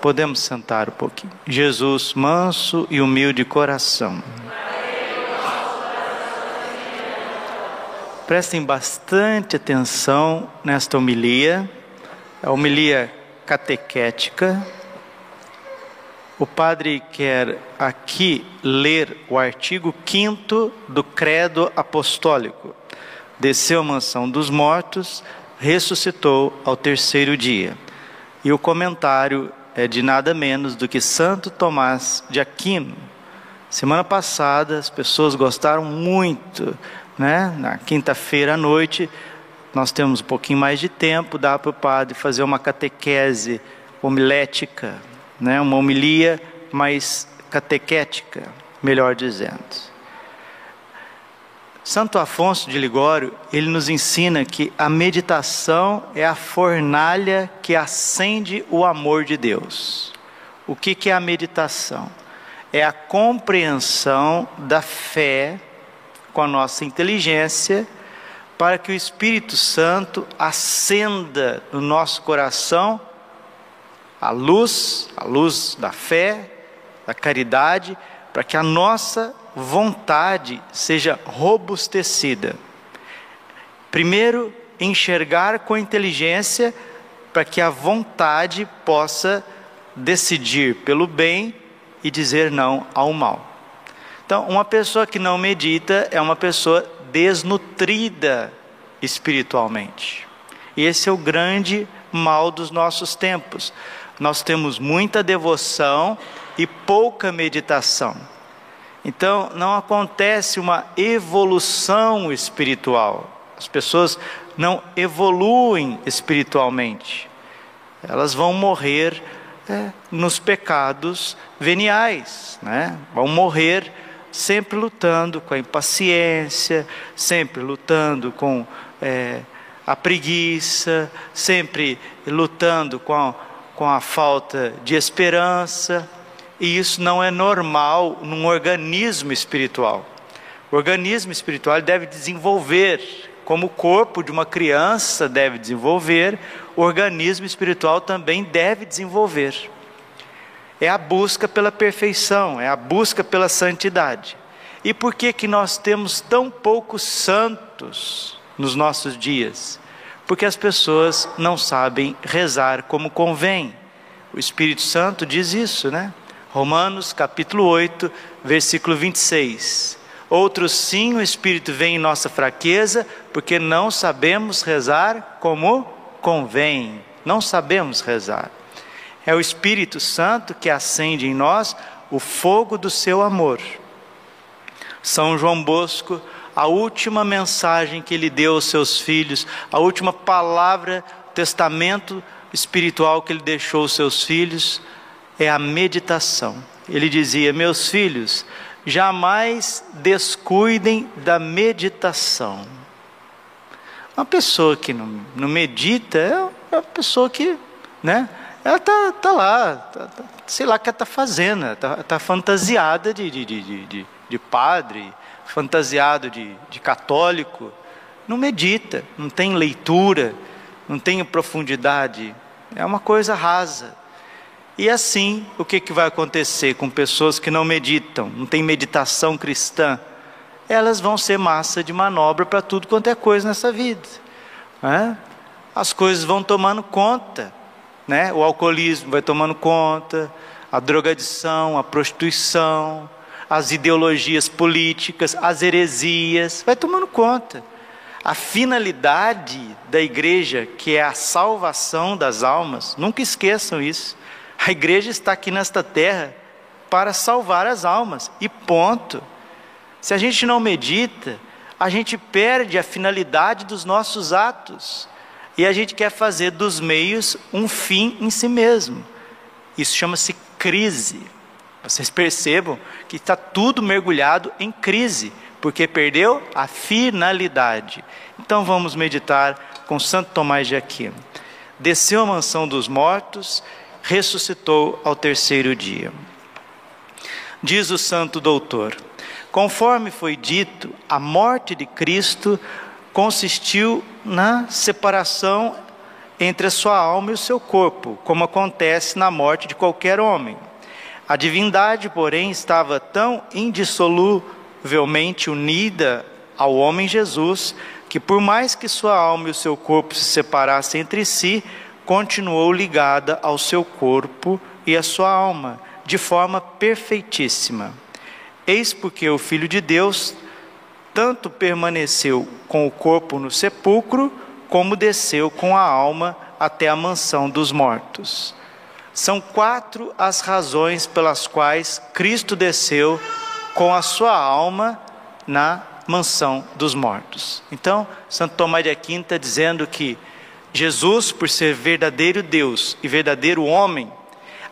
Podemos sentar um pouquinho. Jesus, manso e humilde coração. Prestem bastante atenção nesta homilia, a homilia catequética. O padre quer aqui ler o artigo 5 do Credo Apostólico. Desceu a mansão dos mortos, ressuscitou ao terceiro dia. E o comentário é de nada menos do que Santo Tomás de Aquino. Semana passada as pessoas gostaram muito né? Na quinta-feira à noite, nós temos um pouquinho mais de tempo, dá para o padre fazer uma catequese homilética, né? uma homilia mais catequética, melhor dizendo. Santo Afonso de Ligório, ele nos ensina que a meditação é a fornalha que acende o amor de Deus. O que, que é a meditação? É a compreensão da fé com a nossa inteligência, para que o Espírito Santo acenda no nosso coração a luz, a luz da fé, da caridade, para que a nossa vontade seja robustecida. Primeiro, enxergar com inteligência para que a vontade possa decidir pelo bem e dizer não ao mal. Então, uma pessoa que não medita é uma pessoa desnutrida espiritualmente. E esse é o grande mal dos nossos tempos. Nós temos muita devoção e pouca meditação. Então, não acontece uma evolução espiritual. As pessoas não evoluem espiritualmente. Elas vão morrer é, nos pecados veniais, né? vão morrer sempre lutando com a impaciência, sempre lutando com é, a preguiça, sempre lutando com a, com a falta de esperança, e isso não é normal num organismo espiritual. O organismo espiritual deve desenvolver, como o corpo de uma criança deve desenvolver, o organismo espiritual também deve desenvolver é a busca pela perfeição, é a busca pela santidade. E por que que nós temos tão poucos santos nos nossos dias? Porque as pessoas não sabem rezar como convém. O Espírito Santo diz isso, né? Romanos capítulo 8, versículo 26. Outros sim, o Espírito vem em nossa fraqueza, porque não sabemos rezar como convém. Não sabemos rezar. É o Espírito Santo que acende em nós o fogo do seu amor. São João Bosco, a última mensagem que ele deu aos seus filhos, a última palavra, testamento espiritual que ele deixou aos seus filhos, é a meditação. Ele dizia: Meus filhos, jamais descuidem da meditação. Uma pessoa que não, não medita é uma pessoa que, né? ela está tá lá, tá, tá, sei lá o que ela está fazendo, está tá fantasiada de, de, de, de, de padre, fantasiado de, de católico, não medita, não tem leitura, não tem profundidade, é uma coisa rasa. E assim, o que, que vai acontecer com pessoas que não meditam, não tem meditação cristã? Elas vão ser massa de manobra para tudo quanto é coisa nessa vida. Né? As coisas vão tomando conta né? O alcoolismo vai tomando conta, a drogadição, a prostituição, as ideologias políticas, as heresias, vai tomando conta. A finalidade da igreja, que é a salvação das almas, nunca esqueçam isso. A igreja está aqui nesta terra para salvar as almas, e ponto. Se a gente não medita, a gente perde a finalidade dos nossos atos. E a gente quer fazer dos meios um fim em si mesmo. Isso chama-se crise. Vocês percebam que está tudo mergulhado em crise, porque perdeu a finalidade. Então vamos meditar com Santo Tomás de Aquino. Desceu à mansão dos mortos, ressuscitou ao terceiro dia. Diz o santo doutor: conforme foi dito, a morte de Cristo consistiu na separação entre a sua alma e o seu corpo, como acontece na morte de qualquer homem. A divindade, porém, estava tão indissoluvelmente unida ao homem Jesus, que por mais que sua alma e o seu corpo se separassem entre si, continuou ligada ao seu corpo e à sua alma, de forma perfeitíssima. Eis porque o Filho de Deus tanto permaneceu com o corpo no sepulcro, como desceu com a alma até a mansão dos mortos. São quatro as razões pelas quais Cristo desceu com a sua alma na mansão dos mortos. Então, Santo Tomás de Aquino está dizendo que Jesus, por ser verdadeiro Deus e verdadeiro homem,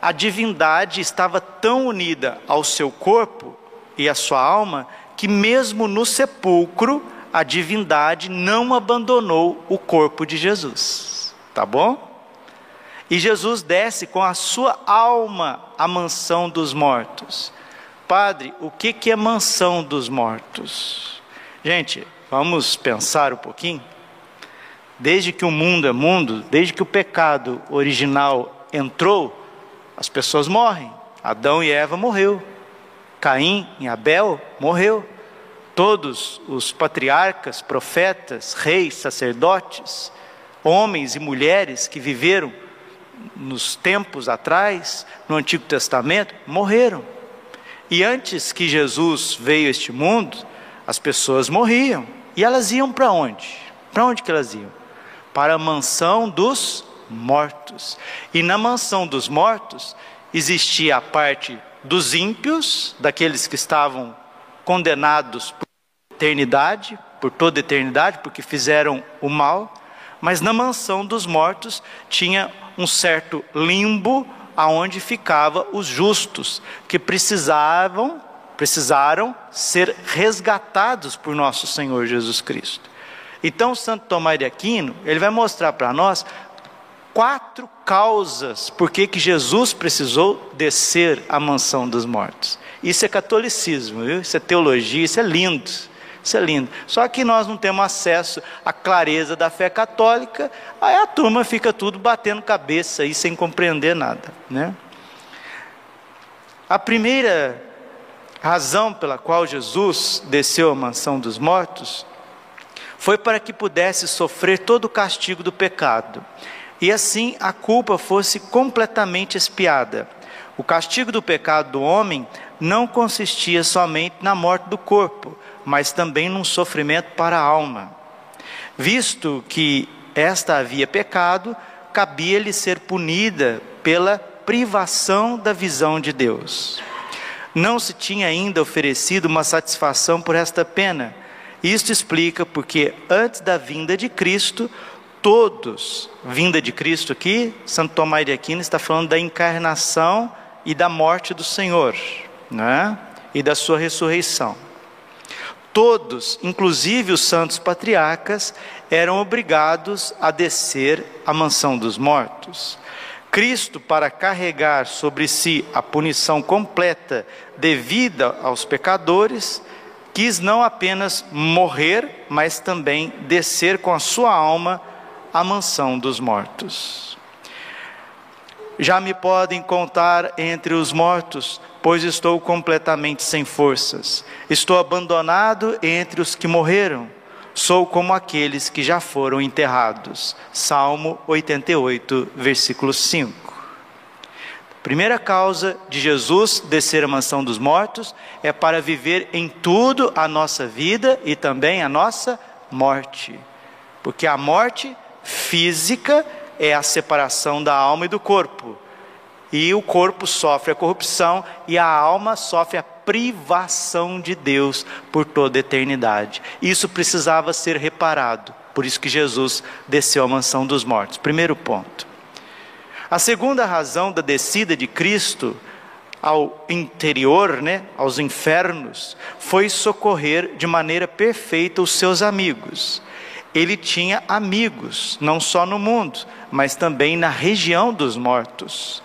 a divindade estava tão unida ao seu corpo e à sua alma que, mesmo no sepulcro, a divindade não abandonou o corpo de Jesus. Tá bom? E Jesus desce com a sua alma à mansão dos mortos. Padre, o que, que é mansão dos mortos? Gente, vamos pensar um pouquinho. Desde que o mundo é mundo, desde que o pecado original entrou, as pessoas morrem. Adão e Eva morreu. Caim e Abel morreu. Todos os patriarcas, profetas, reis, sacerdotes, homens e mulheres que viveram nos tempos atrás, no Antigo Testamento, morreram. E antes que Jesus veio a este mundo, as pessoas morriam. E elas iam para onde? Para onde que elas iam? Para a mansão dos mortos. E na mansão dos mortos existia a parte dos ímpios, daqueles que estavam condenados por eternidade, por toda eternidade, porque fizeram o mal, mas na mansão dos mortos tinha um certo limbo aonde ficava os justos que precisavam precisaram ser resgatados por nosso Senhor Jesus Cristo. Então, Santo Tomás de Aquino, ele vai mostrar para nós quatro causas por que Jesus precisou descer à mansão dos mortos. Isso é catolicismo, viu? isso é teologia, isso é lindo. Isso é lindo. Só que nós não temos acesso à clareza da fé católica, aí a turma fica tudo batendo cabeça aí sem compreender nada. Né? A primeira razão pela qual Jesus desceu à mansão dos mortos foi para que pudesse sofrer todo o castigo do pecado e assim a culpa fosse completamente expiada. O castigo do pecado do homem não consistia somente na morte do corpo, mas também num sofrimento para a alma. Visto que esta havia pecado, cabia-lhe ser punida pela privação da visão de Deus. Não se tinha ainda oferecido uma satisfação por esta pena. Isto explica porque antes da vinda de Cristo, todos, vinda de Cristo aqui, Santo Tomás de Aquino está falando da encarnação e da morte do Senhor, né? E da sua ressurreição. Todos, inclusive os santos patriarcas, eram obrigados a descer à mansão dos mortos. Cristo, para carregar sobre si a punição completa devida aos pecadores, quis não apenas morrer, mas também descer com a sua alma à mansão dos mortos. Já me podem contar entre os mortos, pois estou completamente sem forças. Estou abandonado entre os que morreram. Sou como aqueles que já foram enterrados. Salmo 88, versículo 5. Primeira causa de Jesus descer a mansão dos mortos é para viver em tudo a nossa vida e também a nossa morte. Porque a morte física é a separação da alma e do corpo e o corpo sofre a corrupção e a alma sofre a privação de Deus por toda a eternidade. Isso precisava ser reparado, por isso que Jesus desceu à mansão dos mortos. Primeiro ponto. A segunda razão da descida de Cristo ao interior, né, aos infernos, foi socorrer de maneira perfeita os seus amigos. Ele tinha amigos, não só no mundo, mas também na região dos mortos,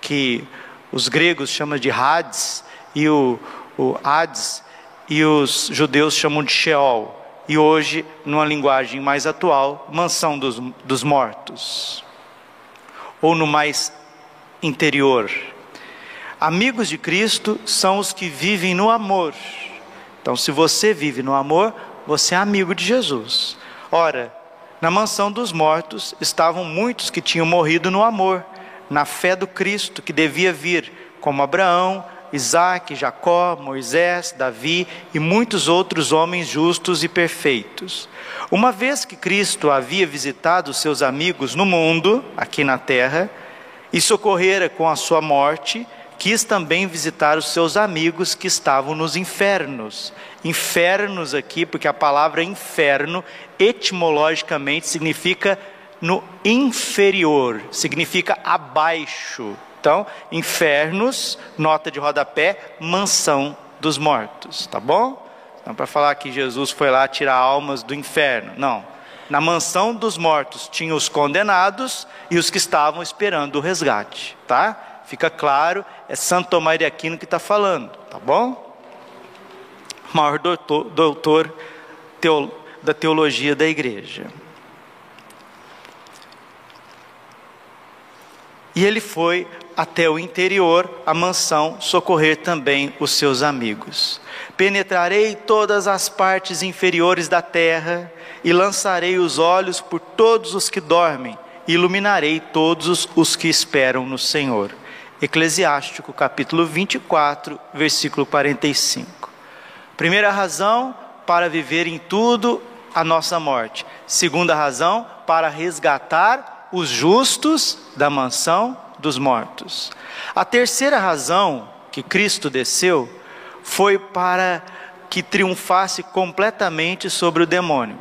que os gregos chamam de Hades e o, o Hades e os judeus chamam de Sheol. E hoje, numa linguagem mais atual, mansão dos, dos mortos. Ou no mais interior, Amigos de Cristo são os que vivem no amor. Então, se você vive no amor, você é amigo de Jesus. Ora, na mansão dos mortos estavam muitos que tinham morrido no amor, na fé do Cristo que devia vir, como Abraão, Isaac, Jacó, Moisés, Davi e muitos outros homens justos e perfeitos. Uma vez que Cristo havia visitado seus amigos no mundo, aqui na terra, e socorrera com a sua morte, quis também visitar os seus amigos que estavam nos infernos. Infernos aqui, porque a palavra inferno etimologicamente significa no inferior, significa abaixo. Então, infernos, nota de rodapé, mansão dos mortos, tá bom? Não para falar que Jesus foi lá tirar almas do inferno, não. Na mansão dos mortos tinha os condenados e os que estavam esperando o resgate, tá? Fica claro, é Santo Tomás de Aquino que está falando, tá bom? Maior doutor, doutor teo, da teologia da igreja. E ele foi até o interior, a mansão, socorrer também os seus amigos. Penetrarei todas as partes inferiores da terra e lançarei os olhos por todos os que dormem, e iluminarei todos os que esperam no Senhor. Eclesiástico, capítulo 24, versículo 45. Primeira razão, para viver em tudo a nossa morte. Segunda razão, para resgatar os justos da mansão dos mortos. A terceira razão que Cristo desceu foi para que triunfasse completamente sobre o demônio.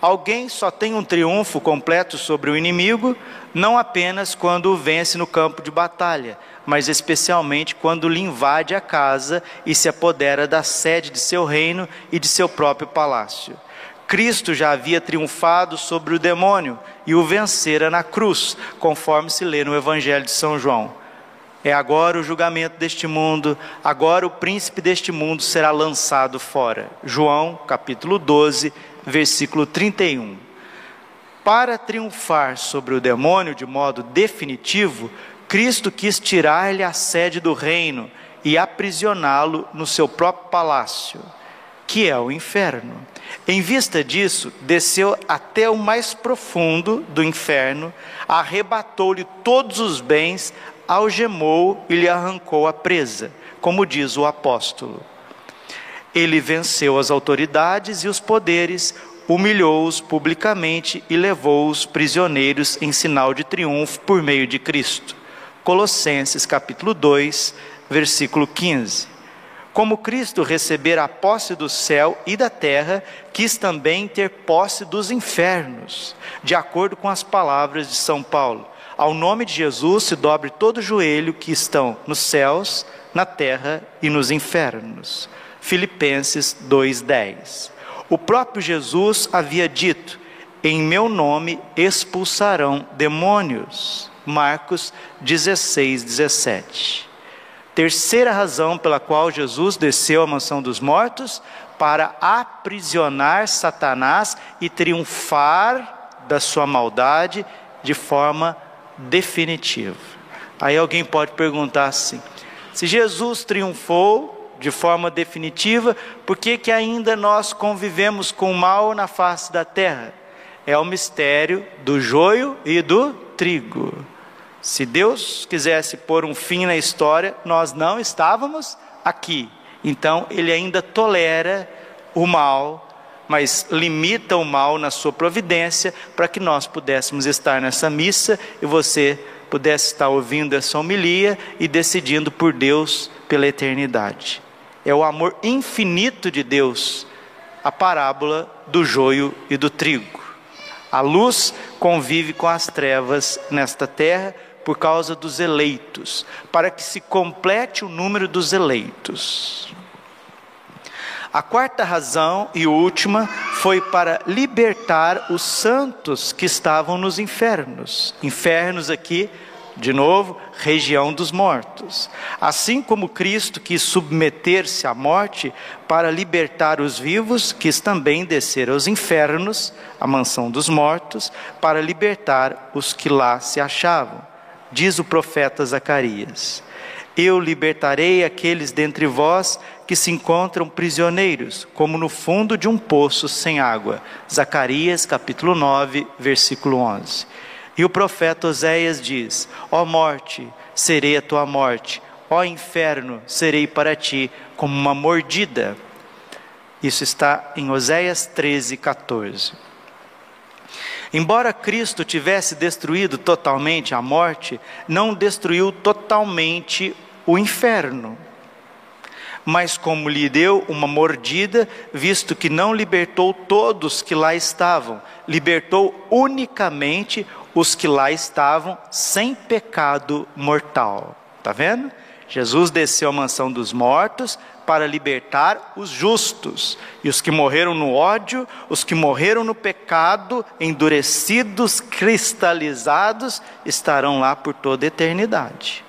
Alguém só tem um triunfo completo sobre o inimigo, não apenas quando o vence no campo de batalha, mas especialmente quando lhe invade a casa e se apodera da sede de seu reino e de seu próprio palácio. Cristo já havia triunfado sobre o demônio e o vencera na cruz, conforme se lê no Evangelho de São João. É agora o julgamento deste mundo, agora o príncipe deste mundo será lançado fora. João, capítulo 12, versículo 31. Para triunfar sobre o demônio de modo definitivo, Cristo quis tirar-lhe a sede do reino e aprisioná-lo no seu próprio palácio, que é o inferno. Em vista disso, desceu até o mais profundo do inferno, arrebatou-lhe todos os bens, algemou e lhe arrancou a presa, como diz o apóstolo. Ele venceu as autoridades e os poderes, humilhou-os publicamente e levou os prisioneiros em sinal de triunfo por meio de Cristo. Colossenses capítulo 2, versículo 15. Como Cristo receber a posse do céu e da terra, quis também ter posse dos infernos, de acordo com as palavras de São Paulo. Ao nome de Jesus se dobre todo joelho que estão nos céus, na terra e nos infernos. Filipenses 2:10. O próprio Jesus havia dito: Em meu nome expulsarão demônios. Marcos 16, 17. Terceira razão pela qual Jesus desceu à mansão dos mortos, para aprisionar Satanás e triunfar da sua maldade de forma definitiva. Aí alguém pode perguntar assim: se Jesus triunfou de forma definitiva, por que, que ainda nós convivemos com o mal na face da terra? É o mistério do joio e do trigo. Se Deus quisesse pôr um fim na história, nós não estávamos aqui. Então, Ele ainda tolera o mal, mas limita o mal na sua providência para que nós pudéssemos estar nessa missa e você pudesse estar ouvindo essa homilia e decidindo por Deus pela eternidade. É o amor infinito de Deus, a parábola do joio e do trigo. A luz convive com as trevas nesta terra por causa dos eleitos, para que se complete o número dos eleitos. A quarta razão e última foi para libertar os santos que estavam nos infernos. Infernos aqui, de novo, região dos mortos. Assim como Cristo quis submeter-se à morte para libertar os vivos, quis também descer aos infernos, a mansão dos mortos, para libertar os que lá se achavam. Diz o profeta Zacarias: Eu libertarei aqueles dentre vós que se encontram prisioneiros, como no fundo de um poço sem água. Zacarias capítulo 9, versículo 11. E o profeta Oséias diz: Ó morte, serei a tua morte, ó inferno, serei para ti como uma mordida. Isso está em Oséias 13, 14. Embora Cristo tivesse destruído totalmente a morte, não destruiu totalmente o inferno mas como lhe deu uma mordida, visto que não libertou todos que lá estavam, libertou unicamente os que lá estavam sem pecado mortal. Está vendo? Jesus desceu à mansão dos mortos para libertar os justos, e os que morreram no ódio, os que morreram no pecado, endurecidos, cristalizados, estarão lá por toda a eternidade.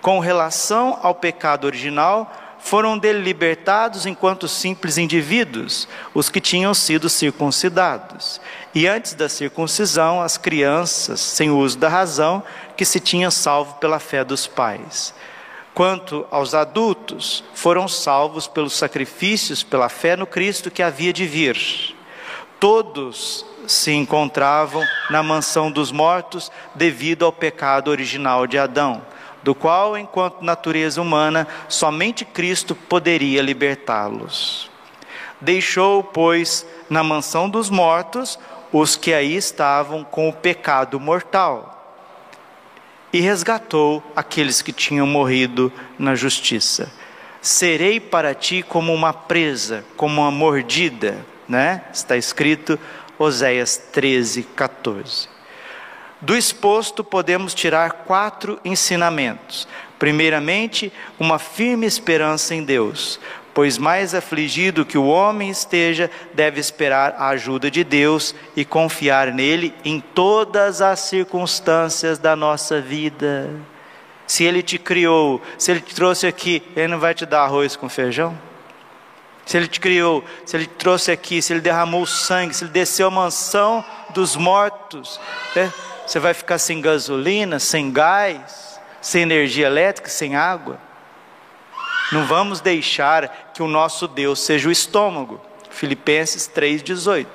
Com relação ao pecado original, foram dele libertados enquanto simples indivíduos, os que tinham sido circuncidados. E antes da circuncisão, as crianças, sem uso da razão, que se tinham salvo pela fé dos pais. Quanto aos adultos, foram salvos pelos sacrifícios, pela fé no Cristo que havia de vir. Todos se encontravam na mansão dos mortos devido ao pecado original de Adão do qual, enquanto natureza humana, somente Cristo poderia libertá-los. Deixou, pois, na mansão dos mortos os que aí estavam com o pecado mortal e resgatou aqueles que tinham morrido na justiça. Serei para ti como uma presa, como uma mordida, né? Está escrito Oséias 13, 14. Do exposto, podemos tirar quatro ensinamentos. Primeiramente, uma firme esperança em Deus, pois mais afligido que o homem esteja, deve esperar a ajuda de Deus e confiar nele em todas as circunstâncias da nossa vida. Se ele te criou, se ele te trouxe aqui, ele não vai te dar arroz com feijão? Se ele te criou, se ele te trouxe aqui, se ele derramou sangue, se ele desceu a mansão dos mortos, né? Você vai ficar sem gasolina, sem gás, sem energia elétrica, sem água. Não vamos deixar que o nosso Deus seja o estômago. Filipenses 3,18.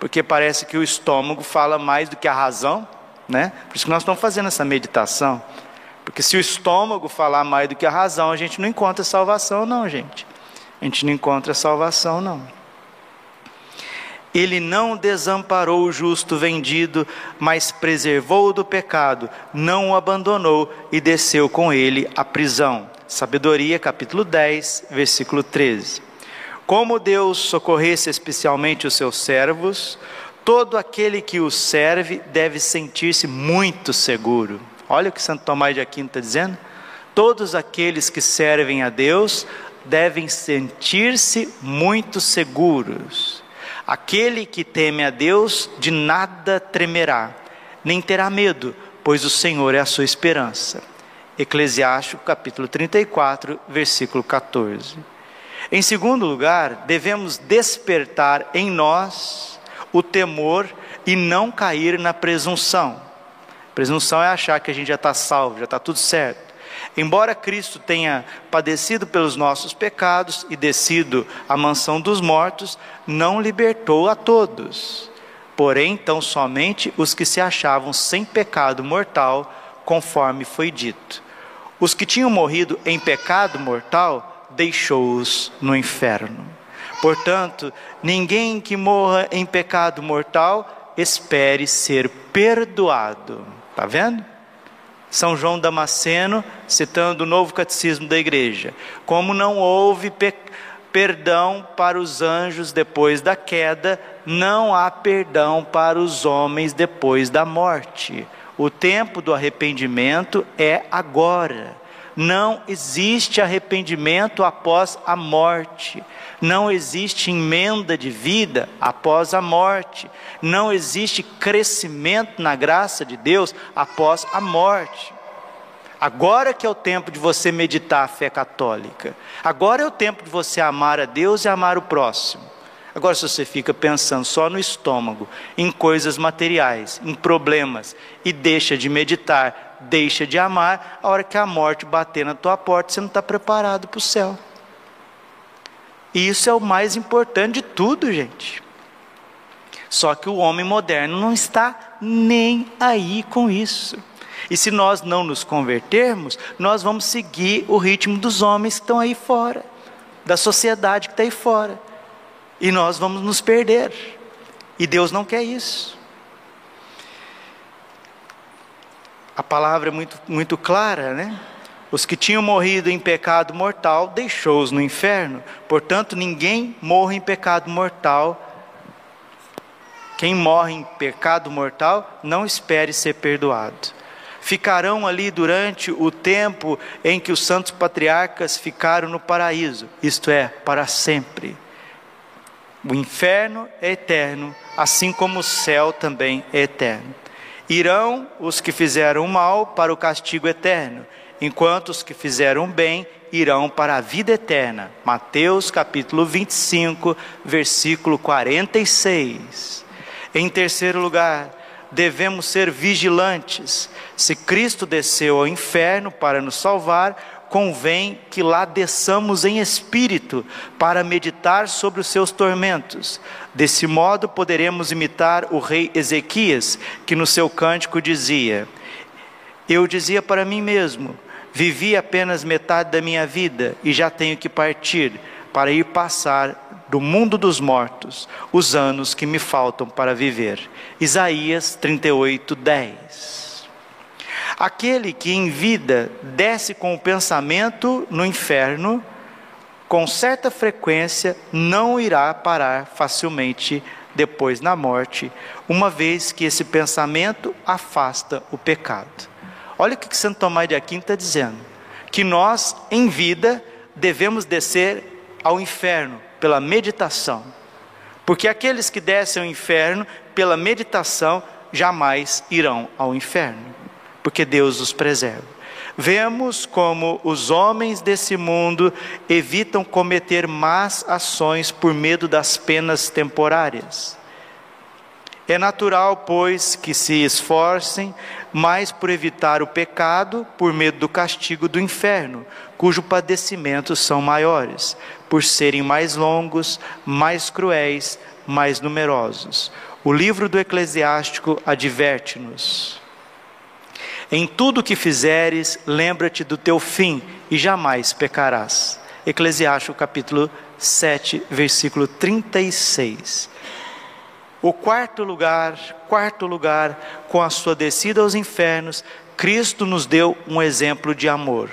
Porque parece que o estômago fala mais do que a razão, né? Por isso que nós estamos fazendo essa meditação. Porque se o estômago falar mais do que a razão, a gente não encontra salvação, não, gente. A gente não encontra salvação, não. Ele não desamparou o justo vendido, mas preservou-o do pecado, não o abandonou e desceu com ele à prisão. Sabedoria, capítulo 10, versículo 13. Como Deus socorresse especialmente os seus servos, todo aquele que os serve deve sentir-se muito seguro. Olha o que Santo Tomás de Aquino está dizendo. Todos aqueles que servem a Deus devem sentir-se muito seguros. Aquele que teme a Deus de nada tremerá, nem terá medo, pois o Senhor é a sua esperança. Eclesiástico capítulo 34, versículo 14. Em segundo lugar, devemos despertar em nós o temor e não cair na presunção. Presunção é achar que a gente já está salvo, já está tudo certo. Embora Cristo tenha padecido pelos nossos pecados e descido à mansão dos mortos, não libertou a todos. Porém, tão somente os que se achavam sem pecado mortal, conforme foi dito. Os que tinham morrido em pecado mortal, deixou-os no inferno. Portanto, ninguém que morra em pecado mortal espere ser perdoado. Está vendo? São João Damasceno, citando o novo catecismo da igreja. Como não houve pe perdão para os anjos depois da queda, não há perdão para os homens depois da morte. O tempo do arrependimento é agora. Não existe arrependimento após a morte. Não existe emenda de vida após a morte. Não existe crescimento na graça de Deus após a morte. Agora que é o tempo de você meditar a fé católica. Agora é o tempo de você amar a Deus e amar o próximo. Agora, se você fica pensando só no estômago, em coisas materiais, em problemas, e deixa de meditar, deixa de amar, a hora que a morte bater na tua porta, você não está preparado para o céu. E isso é o mais importante de tudo, gente. Só que o homem moderno não está nem aí com isso. E se nós não nos convertermos, nós vamos seguir o ritmo dos homens que estão aí fora, da sociedade que está aí fora e nós vamos nos perder. E Deus não quer isso. A palavra é muito, muito clara, né? Os que tinham morrido em pecado mortal, deixou-os no inferno. Portanto, ninguém morre em pecado mortal. Quem morre em pecado mortal, não espere ser perdoado. Ficarão ali durante o tempo em que os santos patriarcas ficaram no paraíso, isto é, para sempre. O inferno é eterno, assim como o céu também é eterno. Irão os que fizeram mal para o castigo eterno, enquanto os que fizeram bem irão para a vida eterna. Mateus capítulo 25, versículo 46. Em terceiro lugar, devemos ser vigilantes. Se Cristo desceu ao inferno para nos salvar, convém que lá desçamos em espírito para meditar sobre os seus tormentos. Desse modo poderemos imitar o rei Ezequias, que no seu cântico dizia: Eu dizia para mim mesmo: vivi apenas metade da minha vida e já tenho que partir para ir passar do mundo dos mortos os anos que me faltam para viver. Isaías 38, 10. Aquele que em vida desce com o pensamento no inferno, com certa frequência não irá parar facilmente depois na morte, uma vez que esse pensamento afasta o pecado. Olha o que Santo Tomás de Aquino está dizendo: que nós, em vida, devemos descer ao inferno pela meditação, porque aqueles que descem ao inferno pela meditação jamais irão ao inferno porque Deus os preserva. Vemos como os homens desse mundo evitam cometer más ações por medo das penas temporárias. É natural, pois, que se esforcem mais por evitar o pecado, por medo do castigo do inferno, cujo padecimentos são maiores, por serem mais longos, mais cruéis, mais numerosos. O livro do Eclesiástico adverte-nos. Em tudo que fizeres, lembra-te do teu fim e jamais pecarás. Eclesiastes capítulo 7, versículo 36. O quarto lugar, quarto lugar, com a sua descida aos infernos, Cristo nos deu um exemplo de amor.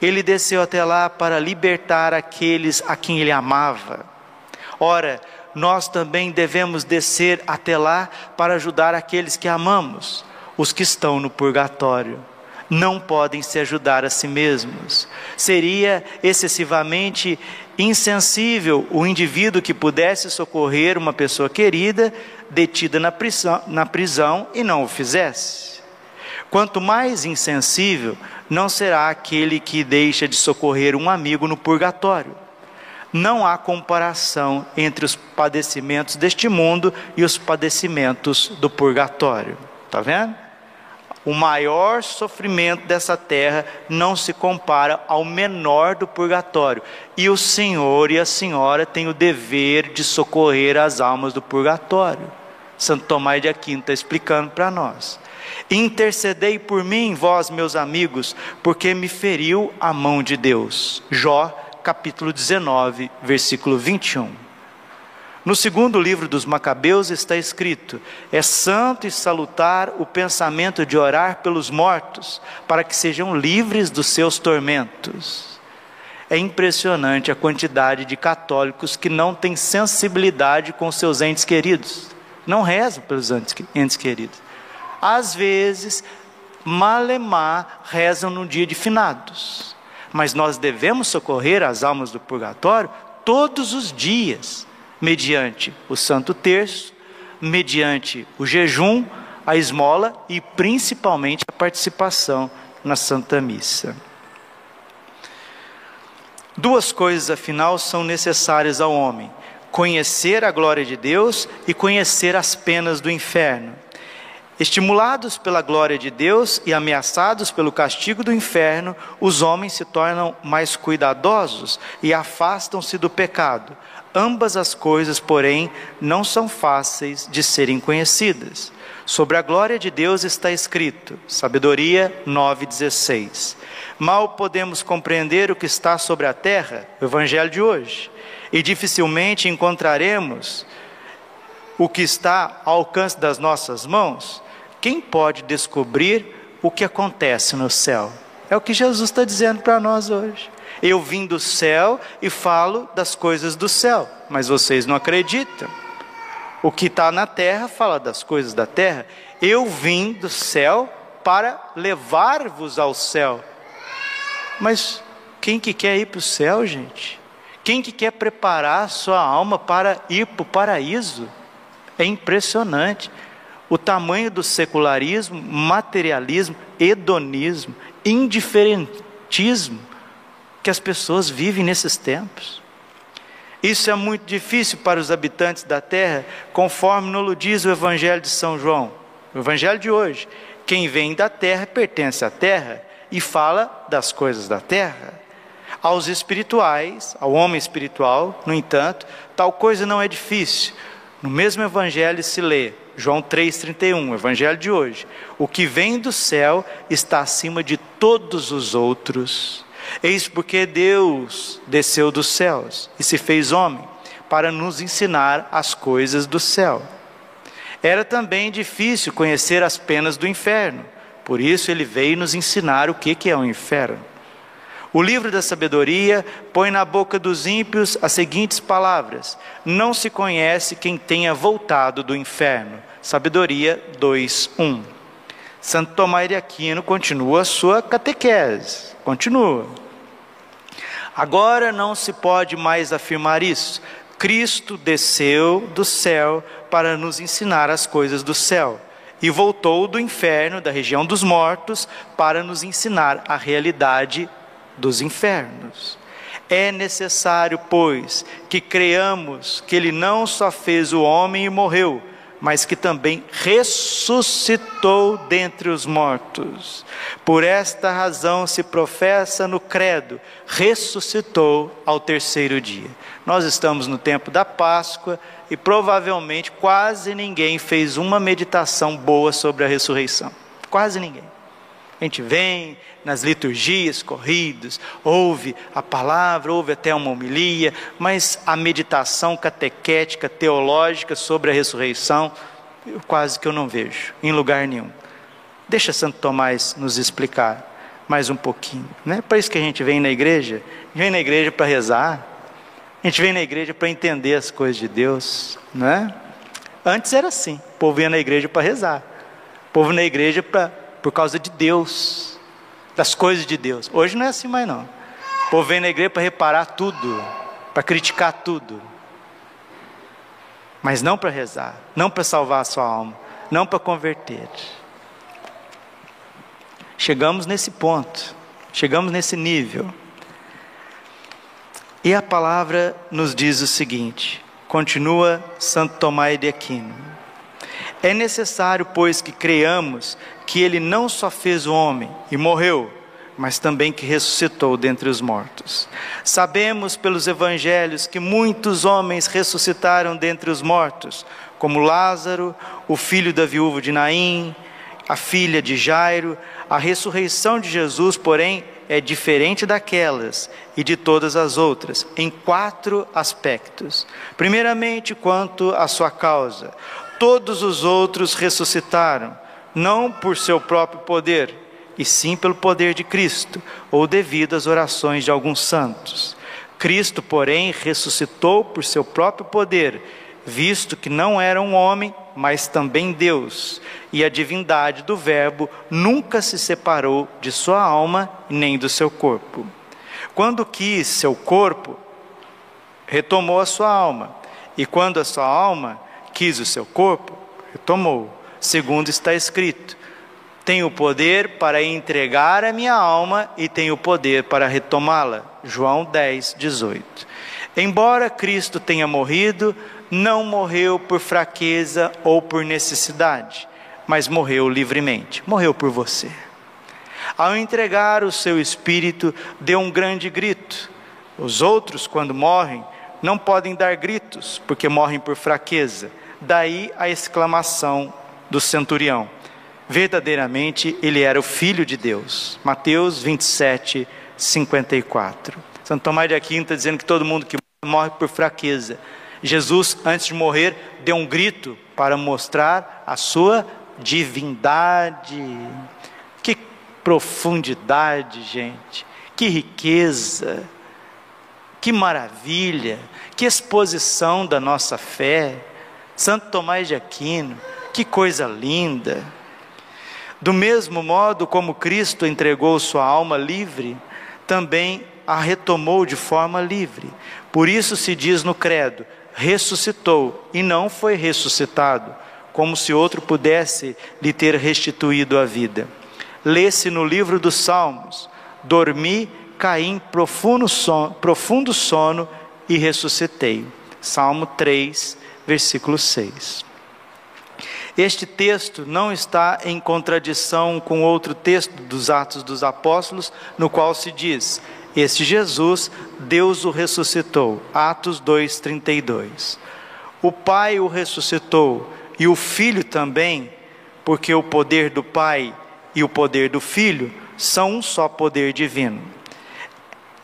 Ele desceu até lá para libertar aqueles a quem ele amava. Ora, nós também devemos descer até lá para ajudar aqueles que amamos os que estão no purgatório não podem se ajudar a si mesmos. Seria excessivamente insensível o indivíduo que pudesse socorrer uma pessoa querida detida na prisão, na prisão e não o fizesse. Quanto mais insensível, não será aquele que deixa de socorrer um amigo no purgatório. Não há comparação entre os padecimentos deste mundo e os padecimentos do purgatório. Está vendo? O maior sofrimento dessa terra não se compara ao menor do purgatório. E o Senhor e a Senhora têm o dever de socorrer as almas do purgatório. Santo Tomás de Aquino está explicando para nós. Intercedei por mim, vós, meus amigos, porque me feriu a mão de Deus. Jó, capítulo 19, versículo 21. No segundo livro dos Macabeus está escrito: É santo e salutar o pensamento de orar pelos mortos, para que sejam livres dos seus tormentos. É impressionante a quantidade de católicos que não têm sensibilidade com seus entes queridos, não rezam pelos entes queridos. Às vezes, malemar rezam no dia de finados. Mas nós devemos socorrer as almas do purgatório todos os dias, mediante o Santo Terço, mediante o jejum, a esmola e principalmente a participação na Santa Missa. Duas coisas, afinal, são necessárias ao homem: conhecer a glória de Deus e conhecer as penas do inferno. Estimulados pela glória de Deus e ameaçados pelo castigo do inferno, os homens se tornam mais cuidadosos e afastam-se do pecado. Ambas as coisas, porém, não são fáceis de serem conhecidas. Sobre a glória de Deus está escrito, Sabedoria 9,16. Mal podemos compreender o que está sobre a terra, o Evangelho de hoje, e dificilmente encontraremos o que está ao alcance das nossas mãos. Quem pode descobrir o que acontece no céu? É o que Jesus está dizendo para nós hoje. Eu vim do céu e falo das coisas do céu, mas vocês não acreditam. O que está na terra fala das coisas da terra. Eu vim do céu para levar-vos ao céu. Mas quem que quer ir para o céu, gente? Quem que quer preparar a sua alma para ir para o paraíso? É impressionante o tamanho do secularismo, materialismo, hedonismo, indiferentismo que as pessoas vivem nesses tempos. Isso é muito difícil para os habitantes da terra, conforme nos diz o Evangelho de São João, o Evangelho de hoje. Quem vem da terra pertence à terra, e fala das coisas da terra. Aos espirituais, ao homem espiritual, no entanto, tal coisa não é difícil. No mesmo evangelho se lê, João 3,31, evangelho de hoje: O que vem do céu está acima de todos os outros. Eis porque Deus desceu dos céus e se fez homem, para nos ensinar as coisas do céu. Era também difícil conhecer as penas do inferno por isso ele veio nos ensinar o que é o inferno. O livro da sabedoria põe na boca dos ímpios as seguintes palavras: Não se conhece quem tenha voltado do inferno. Sabedoria 2:1. Santo Tomás de Aquino continua a sua catequese. Continua. Agora não se pode mais afirmar isso. Cristo desceu do céu para nos ensinar as coisas do céu e voltou do inferno, da região dos mortos, para nos ensinar a realidade dos infernos. É necessário, pois, que creamos que Ele não só fez o homem e morreu, mas que também ressuscitou dentre os mortos. Por esta razão se professa no credo: ressuscitou ao terceiro dia. Nós estamos no tempo da Páscoa e provavelmente quase ninguém fez uma meditação boa sobre a ressurreição. Quase ninguém. A gente vem nas liturgias, corridos, ouve a palavra, ouve até uma homilia, mas a meditação catequética, teológica sobre a ressurreição, eu quase que eu não vejo em lugar nenhum. Deixa Santo Tomás nos explicar mais um pouquinho. Não é para isso que a gente vem na igreja? A gente vem na igreja para rezar, a gente vem na igreja para entender as coisas de Deus, não é? Antes era assim, o povo ia na igreja para rezar, o povo na igreja pra, por causa de Deus, das coisas de Deus. Hoje não é assim mais não. O povo vem na igreja para reparar tudo, para criticar tudo, mas não para rezar, não para salvar a sua alma, não para converter. Chegamos nesse ponto, chegamos nesse nível. E a palavra nos diz o seguinte: continua Santo Tomás de Aquino. É necessário, pois, que creiamos que ele não só fez o homem e morreu, mas também que ressuscitou dentre os mortos. Sabemos pelos evangelhos que muitos homens ressuscitaram dentre os mortos, como Lázaro, o filho da viúva de Naim, a filha de Jairo. A ressurreição de Jesus, porém, é diferente daquelas e de todas as outras, em quatro aspectos. Primeiramente, quanto à sua causa, todos os outros ressuscitaram, não por seu próprio poder, e sim pelo poder de Cristo, ou devido às orações de alguns santos. Cristo, porém, ressuscitou por seu próprio poder, visto que não era um homem, mas também Deus, e a divindade do Verbo nunca se separou de sua alma nem do seu corpo. Quando quis seu corpo, retomou a sua alma, e quando a sua alma quis o seu corpo, retomou, segundo está escrito: tenho poder para entregar a minha alma e tenho poder para retomá-la. João 10, 18. Embora Cristo tenha morrido, não morreu por fraqueza ou por necessidade, mas morreu livremente. Morreu por você. Ao entregar o seu espírito, deu um grande grito. Os outros, quando morrem, não podem dar gritos, porque morrem por fraqueza. Daí a exclamação do centurião: verdadeiramente ele era o filho de Deus. Mateus 27, 54. Santo Tomás de Aquino está dizendo que todo mundo que morre por fraqueza. Jesus, antes de morrer, deu um grito para mostrar a sua divindade. Que profundidade, gente. Que riqueza. Que maravilha. Que exposição da nossa fé. Santo Tomás de Aquino, que coisa linda. Do mesmo modo como Cristo entregou sua alma livre, também a retomou de forma livre. Por isso se diz no Credo: ressuscitou e não foi ressuscitado, como se outro pudesse lhe ter restituído a vida. Lê-se no livro dos Salmos: dormi, caí em profundo sono, profundo sono e ressuscitei. Salmo 3, versículo 6. Este texto não está em contradição com outro texto dos Atos dos Apóstolos, no qual se diz: Este Jesus, Deus o ressuscitou. Atos 2:32. O Pai o ressuscitou e o Filho também, porque o poder do Pai e o poder do Filho são um só poder divino.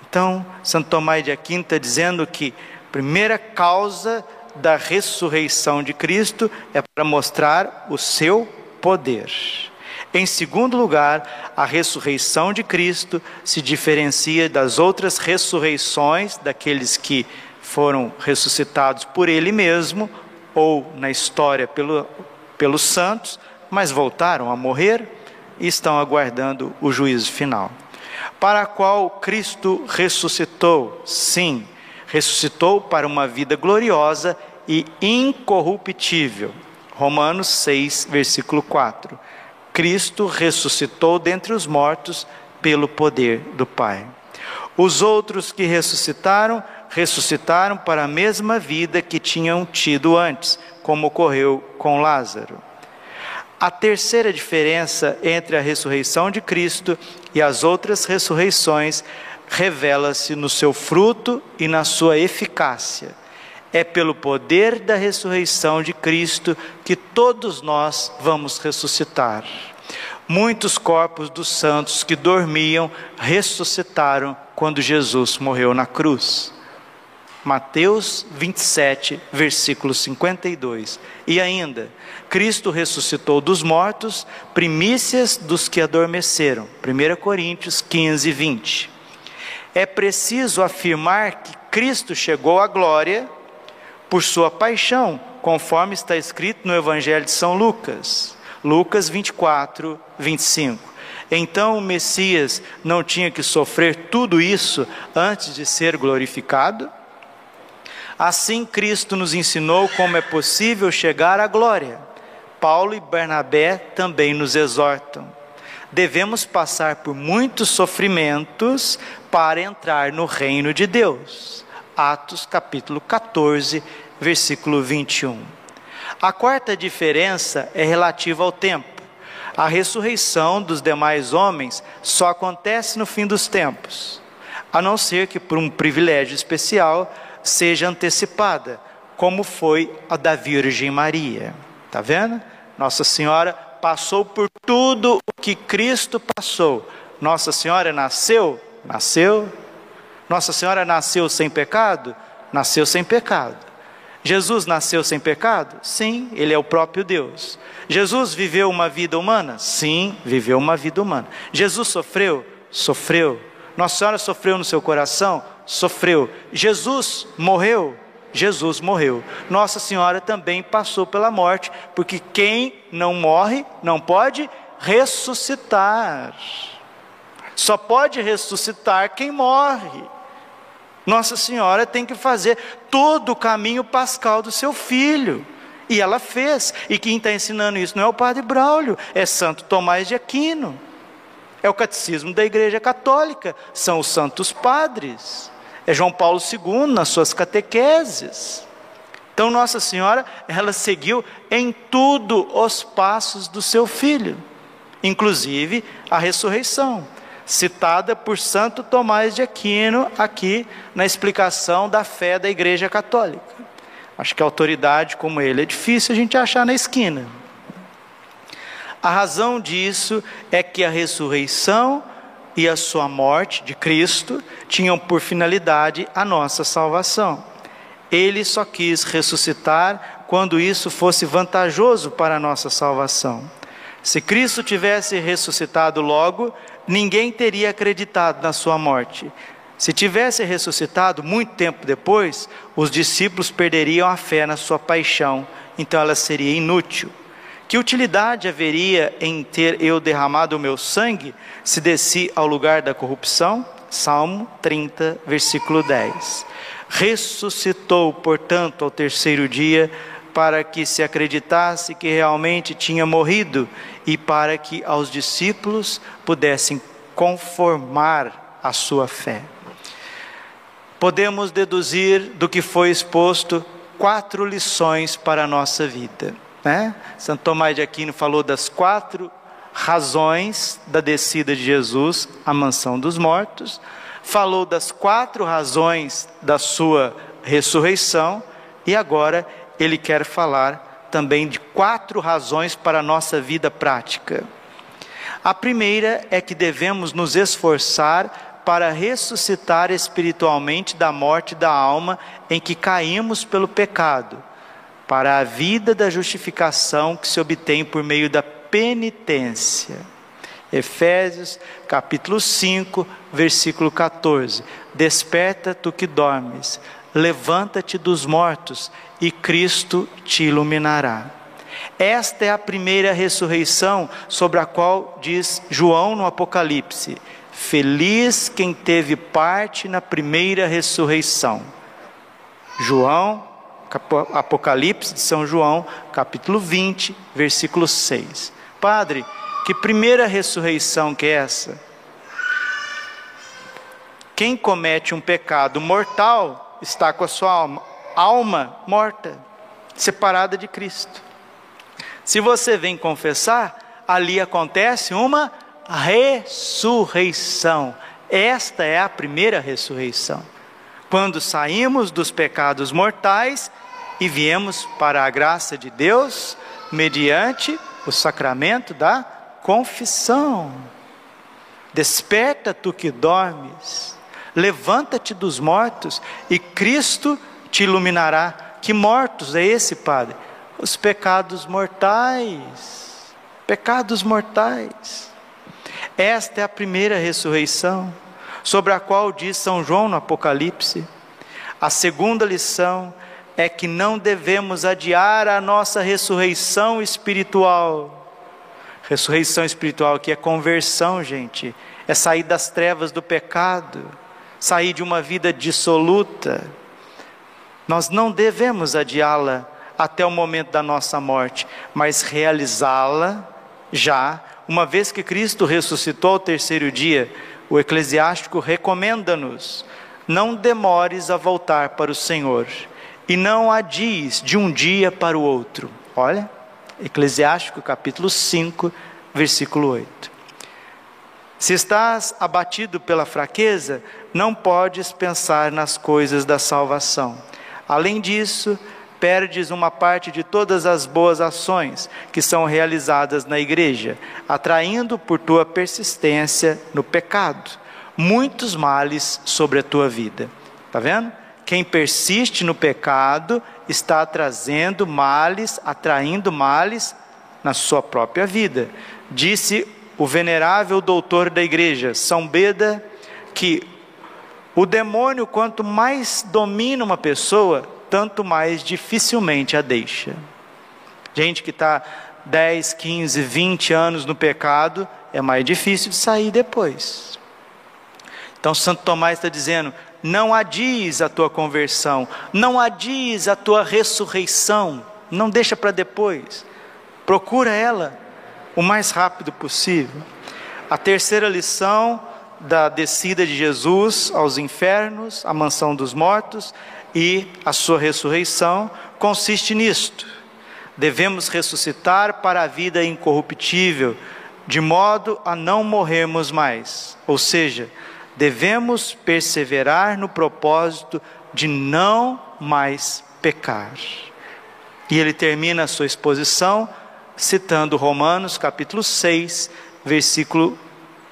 Então, Santo Tomás de Aquino está dizendo que primeira causa da ressurreição de Cristo é para mostrar o seu poder. Em segundo lugar, a ressurreição de Cristo se diferencia das outras ressurreições daqueles que foram ressuscitados por Ele mesmo ou na história pelo, pelos santos, mas voltaram a morrer e estão aguardando o juízo final. Para a qual Cristo ressuscitou, sim, ressuscitou para uma vida gloriosa e incorruptível. Romanos 6, versículo 4. Cristo ressuscitou dentre os mortos pelo poder do Pai. Os outros que ressuscitaram, ressuscitaram para a mesma vida que tinham tido antes, como ocorreu com Lázaro. A terceira diferença entre a ressurreição de Cristo e as outras ressurreições revela-se no seu fruto e na sua eficácia. É pelo poder da ressurreição de Cristo que todos nós vamos ressuscitar. Muitos corpos dos santos que dormiam ressuscitaram quando Jesus morreu na cruz. Mateus 27, versículo 52. E ainda, Cristo ressuscitou dos mortos, primícias dos que adormeceram. 1 Coríntios 15, 20 é preciso afirmar que Cristo chegou à glória por sua paixão, conforme está escrito no Evangelho de São Lucas, Lucas 24, 25. Então o Messias não tinha que sofrer tudo isso antes de ser glorificado? Assim Cristo nos ensinou como é possível chegar à glória. Paulo e Bernabé também nos exortam devemos passar por muitos sofrimentos para entrar no reino de Deus. Atos capítulo 14, versículo 21. A quarta diferença é relativa ao tempo. A ressurreição dos demais homens só acontece no fim dos tempos, a não ser que por um privilégio especial seja antecipada, como foi a da Virgem Maria. Tá vendo? Nossa Senhora passou por tudo o que Cristo passou. Nossa Senhora nasceu? Nasceu. Nossa Senhora nasceu sem pecado? Nasceu sem pecado. Jesus nasceu sem pecado? Sim, ele é o próprio Deus. Jesus viveu uma vida humana? Sim, viveu uma vida humana. Jesus sofreu? Sofreu. Nossa Senhora sofreu no seu coração? Sofreu. Jesus morreu? Jesus morreu. Nossa Senhora também passou pela morte, porque quem não morre não pode ressuscitar. Só pode ressuscitar quem morre. Nossa Senhora tem que fazer todo o caminho pascal do seu filho. E ela fez. E quem está ensinando isso não é o Padre Braulio, é Santo Tomás de Aquino. É o catecismo da Igreja Católica, são os santos padres. É João Paulo II nas suas catequeses. Então Nossa Senhora, ela seguiu em tudo os passos do seu filho, inclusive a ressurreição, citada por Santo Tomás de Aquino aqui na explicação da fé da Igreja Católica. Acho que autoridade como ele é difícil a gente achar na esquina. A razão disso é que a ressurreição e a sua morte de Cristo tinham por finalidade a nossa salvação. Ele só quis ressuscitar quando isso fosse vantajoso para a nossa salvação. Se Cristo tivesse ressuscitado logo, ninguém teria acreditado na sua morte. Se tivesse ressuscitado muito tempo depois, os discípulos perderiam a fé na sua paixão, então ela seria inútil. Que utilidade haveria em ter eu derramado o meu sangue se desci ao lugar da corrupção? Salmo 30, versículo 10. Ressuscitou, portanto, ao terceiro dia, para que se acreditasse que realmente tinha morrido e para que aos discípulos pudessem conformar a sua fé. Podemos deduzir do que foi exposto quatro lições para a nossa vida. Né? Santo Tomás de Aquino falou das quatro razões da descida de Jesus à mansão dos mortos, falou das quatro razões da sua ressurreição e agora ele quer falar também de quatro razões para a nossa vida prática. A primeira é que devemos nos esforçar para ressuscitar espiritualmente da morte da alma em que caímos pelo pecado para a vida da justificação que se obtém por meio da penitência. Efésios capítulo 5, versículo 14. Desperta tu que dormes, levanta-te dos mortos e Cristo te iluminará. Esta é a primeira ressurreição sobre a qual diz João no Apocalipse: Feliz quem teve parte na primeira ressurreição. João Apocalipse de São João, capítulo 20, versículo 6. Padre, que primeira ressurreição que é essa? Quem comete um pecado mortal está com a sua alma, alma morta, separada de Cristo. Se você vem confessar, ali acontece uma ressurreição. Esta é a primeira ressurreição. Quando saímos dos pecados mortais e viemos para a graça de Deus mediante o sacramento da confissão. Desperta tu que dormes, levanta-te dos mortos e Cristo te iluminará. Que mortos é esse, Padre? Os pecados mortais. Pecados mortais. Esta é a primeira ressurreição, sobre a qual diz São João no Apocalipse. A segunda lição é que não devemos adiar a nossa ressurreição espiritual. Ressurreição espiritual que é conversão, gente, é sair das trevas do pecado, sair de uma vida dissoluta. Nós não devemos adiá-la até o momento da nossa morte, mas realizá-la já, uma vez que Cristo ressuscitou ao terceiro dia. O eclesiástico recomenda-nos: não demores a voltar para o Senhor e não adies de um dia para o outro. Olha, Eclesiástico capítulo 5, versículo 8. Se estás abatido pela fraqueza, não podes pensar nas coisas da salvação. Além disso, perdes uma parte de todas as boas ações que são realizadas na igreja, atraindo por tua persistência no pecado muitos males sobre a tua vida. Está vendo? Quem persiste no pecado está trazendo males, atraindo males na sua própria vida. Disse o venerável doutor da igreja, São Beda, que o demônio, quanto mais domina uma pessoa, tanto mais dificilmente a deixa. Gente que está 10, 15, 20 anos no pecado, é mais difícil de sair depois. Então, Santo Tomás está dizendo: não adies a tua conversão, não adies a tua ressurreição, não deixa para depois, procura ela o mais rápido possível. A terceira lição da descida de Jesus aos infernos, a mansão dos mortos e a sua ressurreição consiste nisto. Devemos ressuscitar para a vida incorruptível, de modo a não morrermos mais. Ou seja, devemos perseverar no propósito de não mais pecar. E ele termina a sua exposição citando Romanos capítulo 6, versículo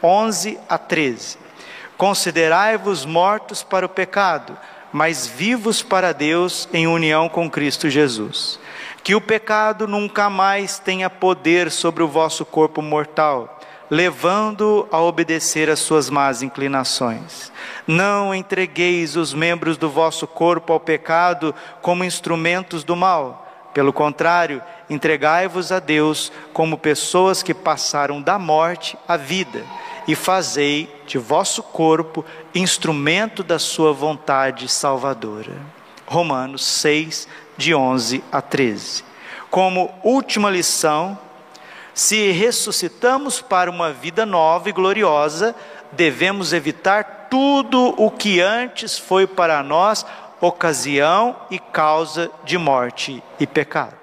11 a 13. Considerai-vos mortos para o pecado, mas vivos para Deus em união com Cristo Jesus. Que o pecado nunca mais tenha poder sobre o vosso corpo mortal levando a obedecer às suas más inclinações. Não entregueis os membros do vosso corpo ao pecado como instrumentos do mal. Pelo contrário, entregai-vos a Deus como pessoas que passaram da morte à vida, e fazei de vosso corpo instrumento da sua vontade salvadora. Romanos 6, de 11 a 13. Como última lição, se ressuscitamos para uma vida nova e gloriosa, devemos evitar tudo o que antes foi para nós ocasião e causa de morte e pecado.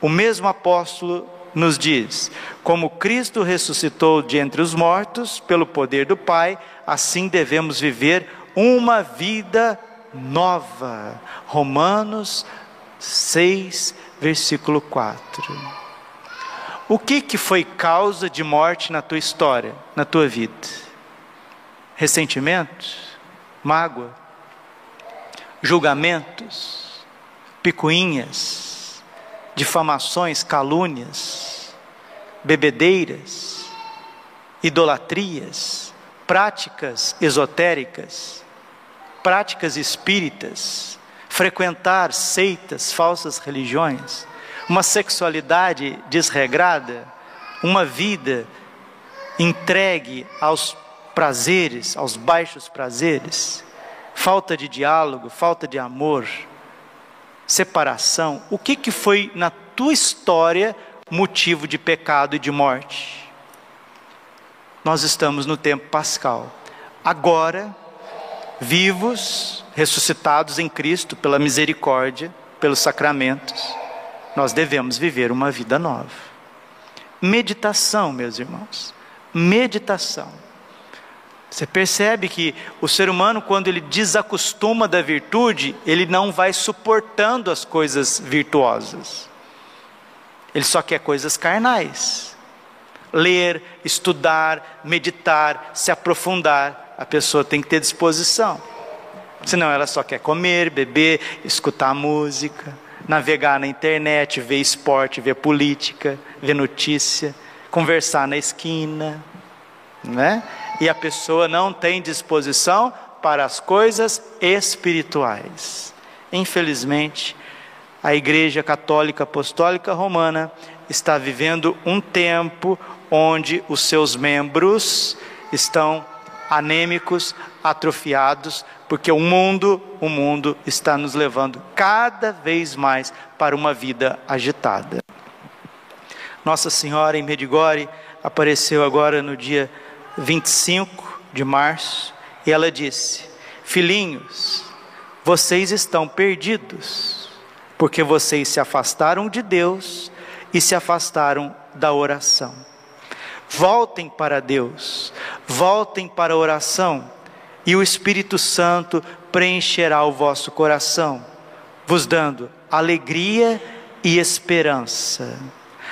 O mesmo apóstolo nos diz: como Cristo ressuscitou de entre os mortos pelo poder do Pai, assim devemos viver uma vida nova. Romanos 6, versículo 4. O que, que foi causa de morte na tua história, na tua vida? Ressentimentos? Mágoa? Julgamentos? Picuinhas? Difamações? Calúnias? Bebedeiras? Idolatrias? Práticas esotéricas? Práticas espíritas? Frequentar seitas, falsas religiões? uma sexualidade desregrada, uma vida entregue aos prazeres, aos baixos prazeres, falta de diálogo, falta de amor, separação, o que, que foi na tua história motivo de pecado e de morte? Nós estamos no tempo pascal. Agora, vivos, ressuscitados em Cristo pela misericórdia, pelos sacramentos, nós devemos viver uma vida nova. Meditação, meus irmãos. Meditação. Você percebe que o ser humano, quando ele desacostuma da virtude, ele não vai suportando as coisas virtuosas. Ele só quer coisas carnais. Ler, estudar, meditar, se aprofundar, a pessoa tem que ter disposição. Senão ela só quer comer, beber, escutar música navegar na internet, ver esporte, ver política, ver notícia, conversar na esquina, né? E a pessoa não tem disposição para as coisas espirituais. Infelizmente, a Igreja Católica Apostólica Romana está vivendo um tempo onde os seus membros estão anêmicos, atrofiados, porque o mundo, o mundo está nos levando cada vez mais para uma vida agitada. Nossa Senhora em Medigore apareceu agora no dia 25 de março e ela disse: Filhinhos, vocês estão perdidos, porque vocês se afastaram de Deus e se afastaram da oração. Voltem para Deus, voltem para a oração, e o Espírito Santo preencherá o vosso coração, vos dando alegria e esperança.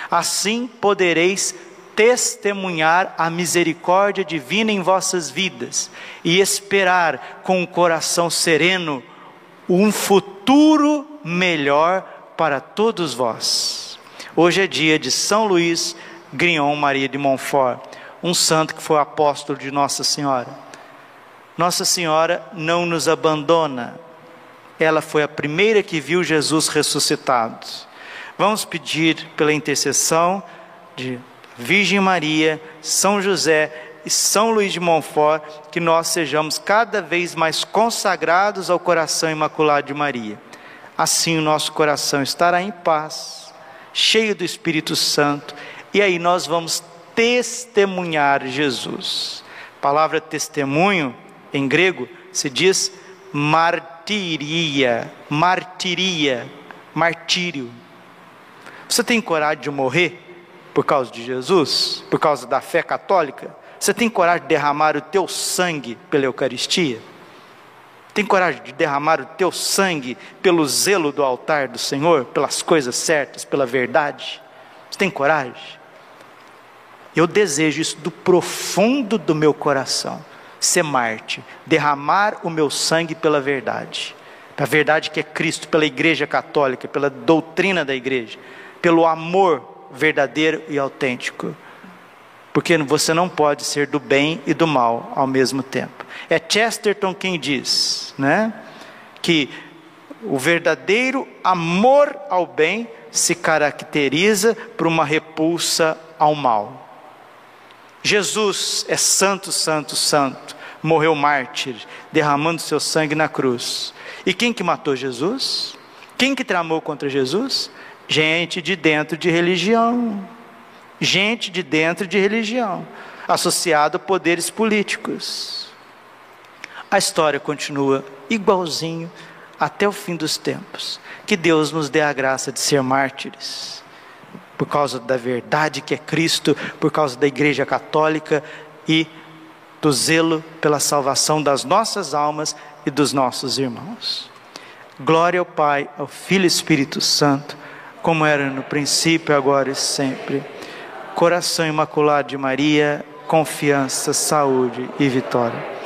Assim podereis testemunhar a misericórdia divina em vossas vidas e esperar com o um coração sereno um futuro melhor para todos vós. Hoje é dia de São Luís Grignon Maria de Montfort, um santo que foi apóstolo de Nossa Senhora. Nossa Senhora não nos abandona, ela foi a primeira que viu Jesus ressuscitado. Vamos pedir pela intercessão de Virgem Maria, São José e São Luís de Montfort, que nós sejamos cada vez mais consagrados ao coração imaculado de Maria. Assim o nosso coração estará em paz, cheio do Espírito Santo, e aí nós vamos testemunhar Jesus. A palavra testemunho em grego se diz martiria, martiria, martírio. Você tem coragem de morrer por causa de Jesus, por causa da fé católica? Você tem coragem de derramar o teu sangue pela Eucaristia? Tem coragem de derramar o teu sangue pelo zelo do altar do Senhor, pelas coisas certas, pela verdade? Você tem coragem? Eu desejo isso do profundo do meu coração, ser Marte, derramar o meu sangue pela verdade, a verdade que é Cristo, pela Igreja Católica, pela doutrina da Igreja, pelo amor verdadeiro e autêntico. Porque você não pode ser do bem e do mal ao mesmo tempo. É Chesterton quem diz, né? Que o verdadeiro amor ao bem se caracteriza por uma repulsa ao mal. Jesus é santo, santo, santo, morreu mártir, derramando seu sangue na cruz. E quem que matou Jesus? Quem que tramou contra Jesus? Gente de dentro de religião. Gente de dentro de religião, associado a poderes políticos. A história continua igualzinho até o fim dos tempos. Que Deus nos dê a graça de ser mártires por causa da verdade que é Cristo, por causa da Igreja Católica e do zelo pela salvação das nossas almas e dos nossos irmãos. Glória ao Pai, ao Filho e Espírito Santo, como era no princípio, agora e sempre. Coração imaculado de Maria, confiança, saúde e vitória.